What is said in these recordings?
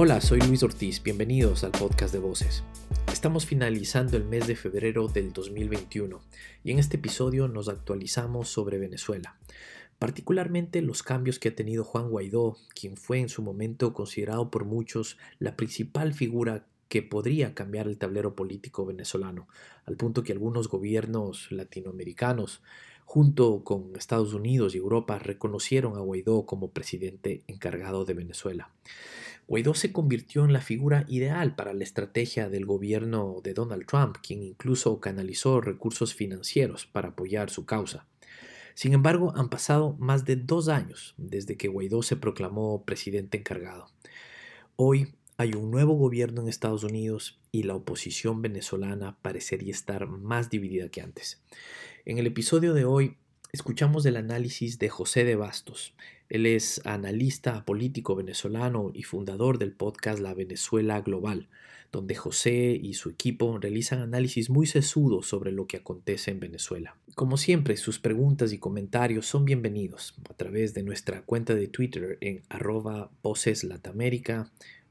Hola, soy Luis Ortiz, bienvenidos al podcast de Voces. Estamos finalizando el mes de febrero del 2021 y en este episodio nos actualizamos sobre Venezuela, particularmente los cambios que ha tenido Juan Guaidó, quien fue en su momento considerado por muchos la principal figura que podría cambiar el tablero político venezolano, al punto que algunos gobiernos latinoamericanos, junto con Estados Unidos y Europa, reconocieron a Guaidó como presidente encargado de Venezuela. Guaidó se convirtió en la figura ideal para la estrategia del gobierno de Donald Trump, quien incluso canalizó recursos financieros para apoyar su causa. Sin embargo, han pasado más de dos años desde que Guaidó se proclamó presidente encargado. Hoy hay un nuevo gobierno en Estados Unidos y la oposición venezolana parecería estar más dividida que antes. En el episodio de hoy escuchamos el análisis de José de Bastos. Él es analista político venezolano y fundador del podcast La Venezuela Global, donde José y su equipo realizan análisis muy sesudos sobre lo que acontece en Venezuela. Como siempre, sus preguntas y comentarios son bienvenidos a través de nuestra cuenta de Twitter en arroba voceslatamérica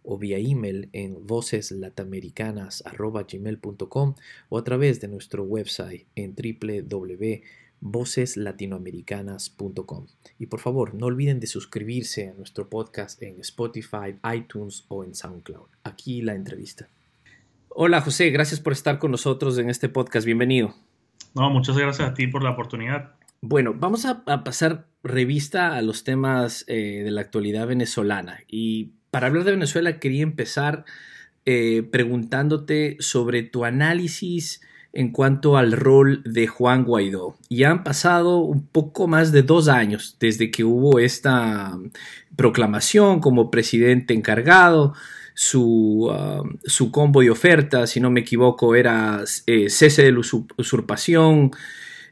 o vía email en voceslatamericanas.gmail.com o a través de nuestro website en www voceslatinoamericanas.com. Y por favor, no olviden de suscribirse a nuestro podcast en Spotify, iTunes o en SoundCloud. Aquí la entrevista. Hola José, gracias por estar con nosotros en este podcast. Bienvenido. No, muchas gracias a ti por la oportunidad. Bueno, vamos a, pasar revista a los temas eh, de la actualidad venezolana. Y para hablar de Venezuela quería empezar eh, preguntándote sobre tu análisis en cuanto al rol de Juan Guaidó. Ya han pasado un poco más de dos años desde que hubo esta proclamación como presidente encargado. Su, um, su combo de ofertas, si no me equivoco, era eh, cese de la usurpación,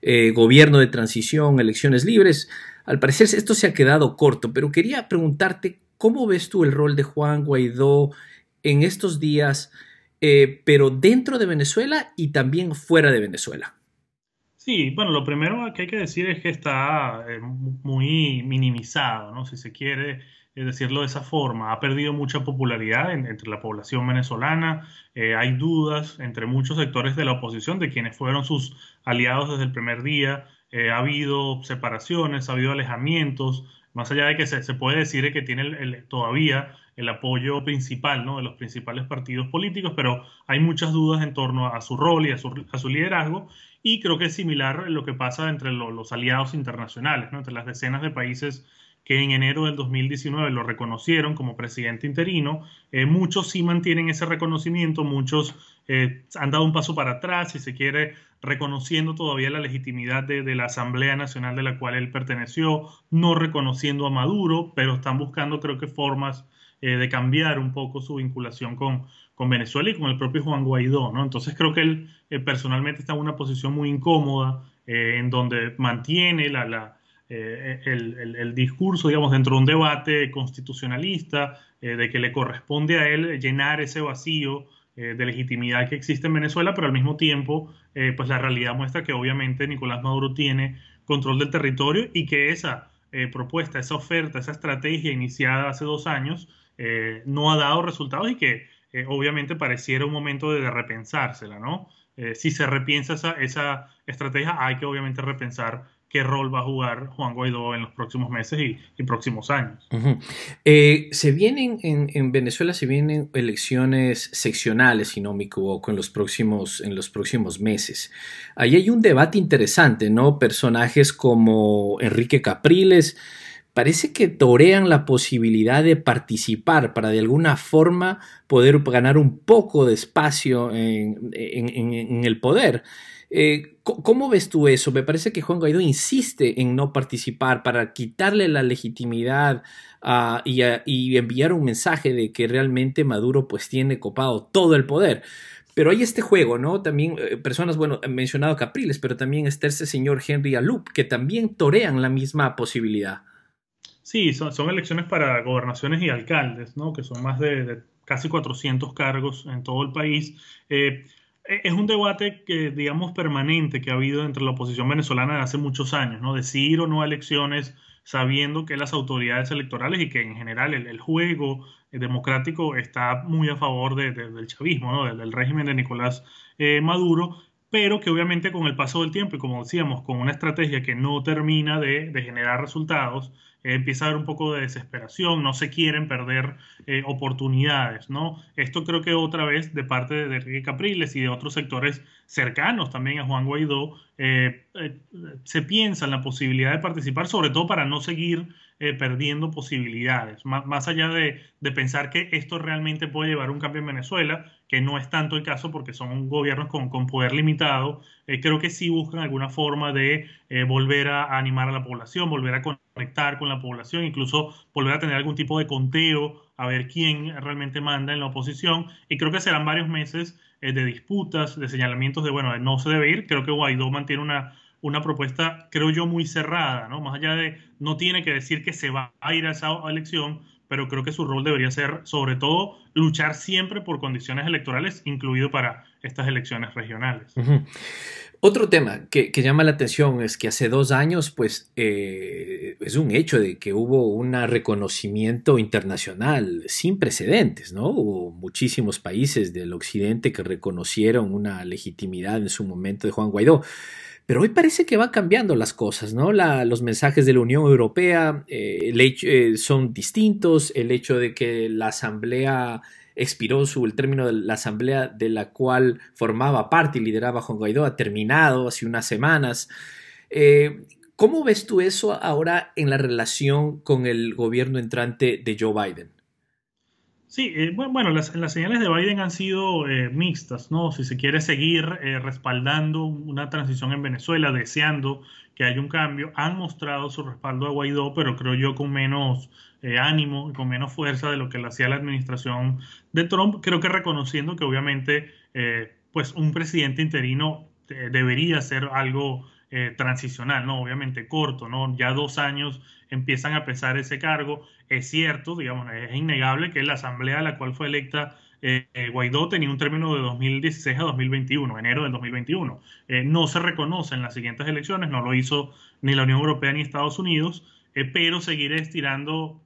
eh, gobierno de transición, elecciones libres. Al parecer esto se ha quedado corto, pero quería preguntarte cómo ves tú el rol de Juan Guaidó en estos días eh, pero dentro de Venezuela y también fuera de Venezuela. Sí, bueno, lo primero que hay que decir es que está eh, muy minimizado, ¿no? Si se quiere decirlo de esa forma. Ha perdido mucha popularidad entre la población venezolana. Eh, hay dudas entre muchos sectores de la oposición de quienes fueron sus aliados desde el primer día. ha habido separaciones, ha habido alejamientos. Más allá de que se, puede decir que tiene todavía el apoyo principal ¿no? de los principales partidos políticos, pero hay muchas dudas en torno a su rol y a su, liderazgo, y creo que es similar lo que pasa entre los aliados internacionales, ¿no? entre las decenas de países que en enero del 2019 lo reconocieron como presidente interino. Eh, muchos sí mantienen ese reconocimiento, muchos eh, han dado un paso para atrás, si se quiere, reconociendo todavía la legitimidad de, la Asamblea Nacional de la cual él perteneció, no reconociendo a Maduro, pero están buscando, creo que, formas eh, de cambiar un poco su vinculación con, con, Venezuela y con el propio Juan Guaidó, ¿no? Entonces creo que él personalmente está en una posición muy incómoda, en donde mantiene la, la el, el, discurso, digamos, dentro de un debate constitucionalista, de que le corresponde a él llenar ese vacío de legitimidad que existe en Venezuela, pero al mismo tiempo, pues la realidad muestra que obviamente Nicolás Maduro tiene control del territorio y que esa propuesta, esa oferta, esa estrategia iniciada hace dos años, eh, no ha dado resultados y que eh, obviamente pareciera un momento de, repensársela, ¿no? Eh, si se repiensa esa, esa, estrategia, hay que obviamente repensar qué rol va a jugar Juan Guaidó en los próximos meses y, próximos años. se vienen en, Venezuela, se vienen elecciones seccionales, si no me equivoco, en los próximos, en los próximos meses. Ahí hay un debate interesante, ¿no? Personajes como Enrique Capriles, parece que torean la posibilidad de participar para de alguna forma poder ganar un poco de espacio en, el poder. Eh, ¿Cómo ves tú eso? Me parece que Juan Guaidó insiste en no participar para quitarle la legitimidad y, enviar un mensaje de que realmente Maduro pues tiene copado todo el poder. Pero hay este juego, ¿no? También eh, personas, bueno, he mencionado Capriles, pero también está este señor Henry Alup, que también torean la misma posibilidad. Sí, son, elecciones para gobernaciones y alcaldes, ¿no? que son más de, casi 400 cargos en todo el país. Eh, es un debate que, digamos, permanente que ha habido entre la oposición venezolana de hace muchos años, ¿no? de si ir o no a elecciones sabiendo que las autoridades electorales y que en general el, juego democrático está muy a favor del chavismo, ¿no? del, régimen de Nicolás eh, Maduro, pero que obviamente con el paso del tiempo y como decíamos, con una estrategia que no termina de, generar resultados, eh, empieza a haber un poco de desesperación, no se quieren perder eh, oportunidades, ¿no? Esto creo que otra vez de parte de Enrique Capriles y de otros sectores cercanos también a Juan Guaidó, se piensa en la posibilidad de participar, sobre todo para no seguir eh, perdiendo posibilidades. más allá de, pensar que esto realmente puede llevar a un cambio en Venezuela, que no es tanto el caso porque son gobiernos con, poder limitado, eh, creo que sí buscan alguna forma de eh, volver a, animar a la población, volver a conectar con la población, incluso volver a tener algún tipo de conteo, a ver quién realmente manda en la oposición. Y creo que serán varios meses de disputas, de señalamientos de, bueno, no se debe ir. Creo que Guaidó mantiene una una propuesta, creo yo, muy cerrada, ¿no? Más allá de, no tiene que decir que se va a ir a esa elección, pero creo que su rol debería ser, sobre todo, luchar siempre por condiciones electorales, incluido para estas elecciones regionales. Otro tema que, llama la atención es que hace dos años, pues, eh, es un hecho de que hubo un reconocimiento internacional sin precedentes, ¿no? Hubo muchísimos países del occidente que reconocieron una legitimidad en su momento de Juan Guaidó. Pero hoy parece que va cambiando las cosas, ¿no? los mensajes de la Unión Europea eh, eh, son distintos, el hecho de que la Asamblea expiró su, el término de la Asamblea de la cual formaba parte y lideraba Juan Guaidó ha terminado hace unas semanas. Eh, ¿Cómo ves tú eso ahora en la relación con el gobierno entrante de Joe Biden? Sí, eh, bueno, las, señales de Biden han sido eh, mixtas, ¿no? Si se quiere seguir eh, respaldando una transición en Venezuela, deseando que haya un cambio, han mostrado su respaldo a Guaidó, pero creo yo con menos ánimo y con menos fuerza de lo que le hacía la administración de Trump. Creo que reconociendo que obviamente, pues un presidente interino debería ser algo transicional, ¿no? Obviamente corto, ¿no? Ya dos años empiezan a pesar ese cargo. Es cierto, digamos, es innegable que la asamblea a la cual fue electa eh, eh, Guaidó tenía un término de 2016 a 2021, enero del 2021. Eh, no se reconoce en las siguientes elecciones, no lo hizo ni la Unión Europea ni Estados Unidos, pero seguir estirando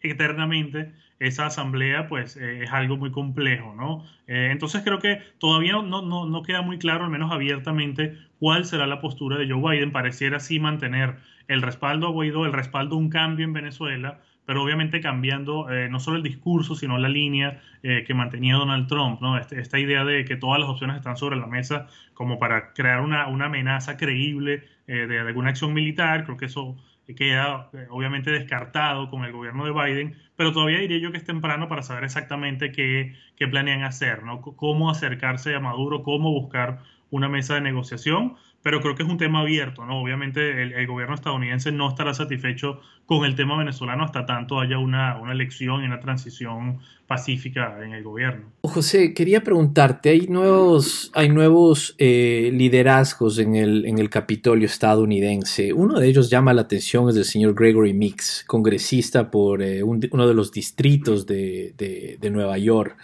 eternamente esa asamblea, pues es algo muy complejo, ¿no? entonces creo que todavía no, no, no queda muy claro, al menos abiertamente, cuál será la postura de Joe Biden. Pareciera así mantener el respaldo a Guaidó, el respaldo a un cambio en Venezuela, pero obviamente cambiando eh, no solo el discurso, sino la línea eh, que mantenía Donald Trump, ¿no? Este, esta idea de que todas las opciones están sobre la mesa como para crear una, amenaza creíble eh, de, alguna acción militar, creo que eso queda obviamente descartado con el gobierno de Biden, pero todavía diría yo que es temprano para saber exactamente qué, qué planean hacer, ¿no? cómo acercarse a Maduro, cómo buscar una mesa de negociación, pero creo que es un tema abierto, ¿no? Obviamente el, gobierno estadounidense no estará satisfecho con el tema venezolano hasta tanto haya una, elección y una transición pacífica en el gobierno. José, quería preguntarte, hay nuevos, hay nuevos eh, liderazgos en el, en el Capitolio estadounidense. Uno de ellos llama la atención, es el señor Gregory Mix, congresista por eh, uno de los distritos de, de Nueva York.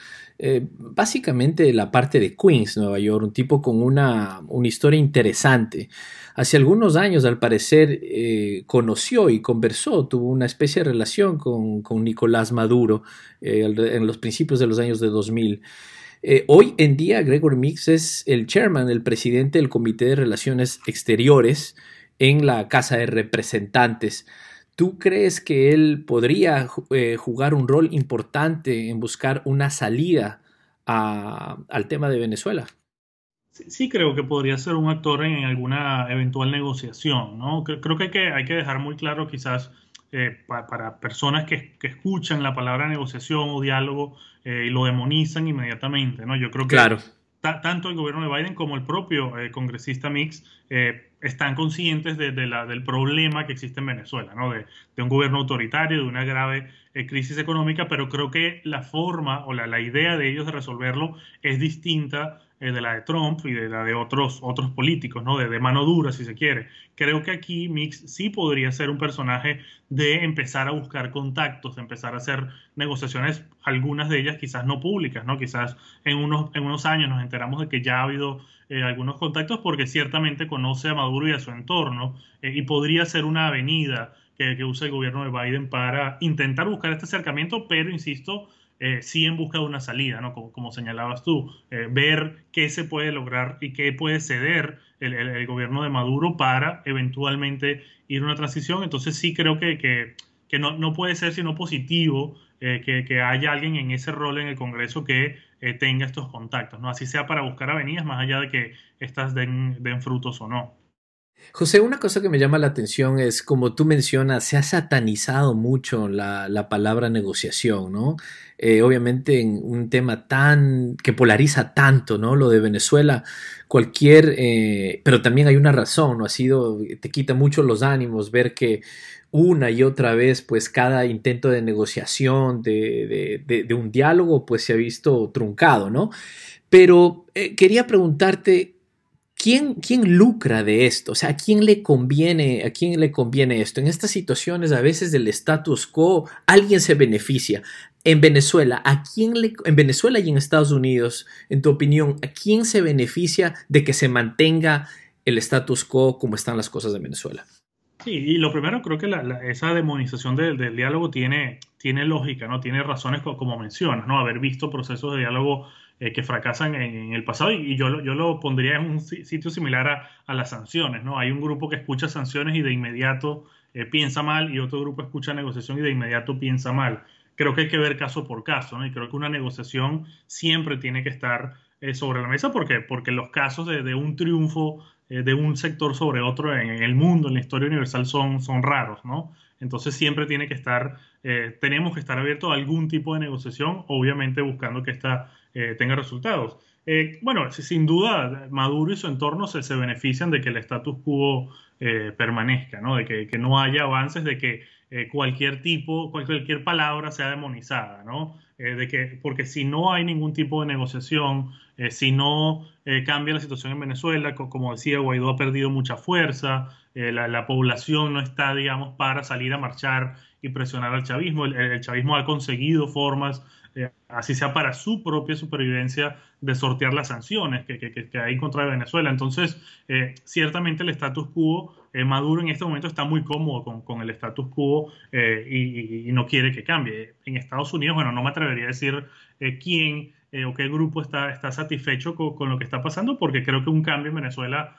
Eh, básicamente la parte de Queens, Nueva York, un tipo con una, historia interesante. Hace algunos años, al parecer, eh, conoció y conversó, tuvo una especie de relación con, Nicolás Maduro eh, en los principios de los años de 2000. hoy en día, Gregor Mix es el chairman, el presidente del Comité de Relaciones Exteriores en la Casa de Representantes. ¿Tú crees que él podría eh, jugar un rol importante en buscar una salida al tema de Venezuela? Sí, creo que podría ser un actor en alguna eventual negociación, ¿no? Creo que hay que, hay que dejar muy claro quizás eh, para personas que, escuchan la palabra negociación o diálogo eh, y lo demonizan inmediatamente, ¿no? Yo creo que claro tanto el gobierno de Biden como el propio congresista Mix eh, están conscientes de, la, del problema que existe en Venezuela, ¿no? de, un gobierno autoritario, de una grave eh, crisis económica, pero creo que la forma o la, la idea de ellos de resolverlo es distinta eh, de la de Trump y de la de otros, otros políticos, ¿no? De, mano dura, si se quiere. Creo que aquí Mix sí podría ser un personaje de empezar a buscar contactos, de empezar a hacer negociaciones, algunas de ellas quizás no públicas, ¿no? Quizás en unos, en unos años nos enteramos de que ya ha habido eh, algunos contactos porque ciertamente conoce a Maduro y a su entorno eh, y podría ser una avenida que, usa el gobierno de Biden para intentar buscar este acercamiento, pero insisto, eh, sí en busca de una salida, ¿no? Como, señalabas tú, ver qué se puede lograr y qué puede ceder el, gobierno de Maduro para eventualmente ir a una transición. Entonces sí creo que, que, no, no, puede ser sino positivo eh, que, haya alguien en ese rol en el Congreso que tenga estos contactos, ¿no? Así sea para buscar avenidas, más allá de que estas den frutos o no. José, una cosa que me llama la atención es, como tú mencionas, se ha satanizado mucho la, palabra negociación, ¿no? Eh, obviamente en un tema tan que polariza tanto, ¿no? Lo de Venezuela, cualquier, eh, pero también hay una razón, ¿no? Ha sido, te quita mucho los ánimos ver que una y otra vez, pues cada intento de negociación, de, un diálogo, pues se ha visto truncado, ¿no? Pero eh, quería preguntarte, ¿Quién, ¿quién, lucra de esto? O sea, ¿a quién le conviene, a quién le conviene esto? En estas situaciones, a veces del status quo, alguien se beneficia. En Venezuela, ¿a quién le, en Venezuela y en Estados Unidos, en tu opinión, ¿a quién se beneficia de que se mantenga el status quo como están las cosas en Venezuela? Sí, y lo primero creo que esa demonización del, diálogo tiene, tiene lógica, ¿no? Tiene razones como mencionas, ¿no? Haber visto procesos de diálogo eh, que fracasan en, el pasado y, yo, yo, lo pondría en un sitio similar a, las sanciones, ¿no? Hay un grupo que escucha sanciones y de inmediato eh, piensa mal y otro grupo escucha negociación y de inmediato piensa mal. Creo que hay que ver caso por caso, ¿no? Y creo que una negociación siempre tiene que estar eh, sobre la mesa porque, porque los casos de, un triunfo de un sector sobre otro en, el mundo, en la historia universal, son, son raros, ¿no? Entonces siempre tiene que estar, tenemos que estar abiertos a algún tipo de negociación, obviamente buscando que esta eh, tenga resultados. Eh, bueno, sin duda, Maduro y su entorno se, benefician de que el status quo eh, permanezca, ¿no? de que, no haya avances, de que cualquier tipo, cualquier palabra sea demonizada, ¿no? de que, porque si no hay ningún tipo de negociación, si no cambia la situación en Venezuela, como decía, Guaidó ha perdido mucha fuerza, la, la, población no está, digamos, para salir a marchar y presionar al chavismo. el chavismo ha conseguido formas eh, así sea para su propia supervivencia, de sortear las sanciones que, que, que hay contra Venezuela. Entonces, eh, ciertamente el status quo, eh, Maduro en este momento está muy cómodo con, con el status quo y, y, no quiere que cambie. En Estados Unidos, bueno, no me atrevería a decir quién o qué grupo está, está satisfecho con, con, lo que está pasando, porque creo que un cambio en Venezuela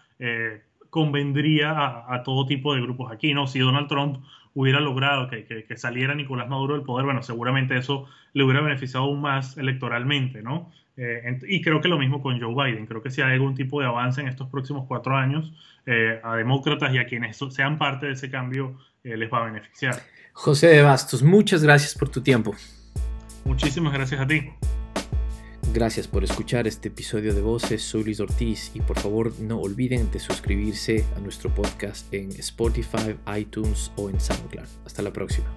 convendría a, a, todo tipo de grupos aquí, ¿no? Si Donald Trump hubiera logrado que, saliera Nicolás Maduro del poder, bueno, seguramente eso le hubiera beneficiado aún más electoralmente, ¿no? Eh, y creo que lo mismo con Joe Biden. Creo que si hay algún tipo de avance en estos próximos cuatro años, eh, a demócratas y a quienes sean parte de ese cambio eh, les va a beneficiar. José de Bastos, muchas gracias por tu tiempo. Muchísimas gracias a ti. Gracias por escuchar este episodio de Voces, soy Luis Ortiz y por favor no olviden de suscribirse a nuestro podcast en Spotify, iTunes o en SoundCloud. Hasta la próxima.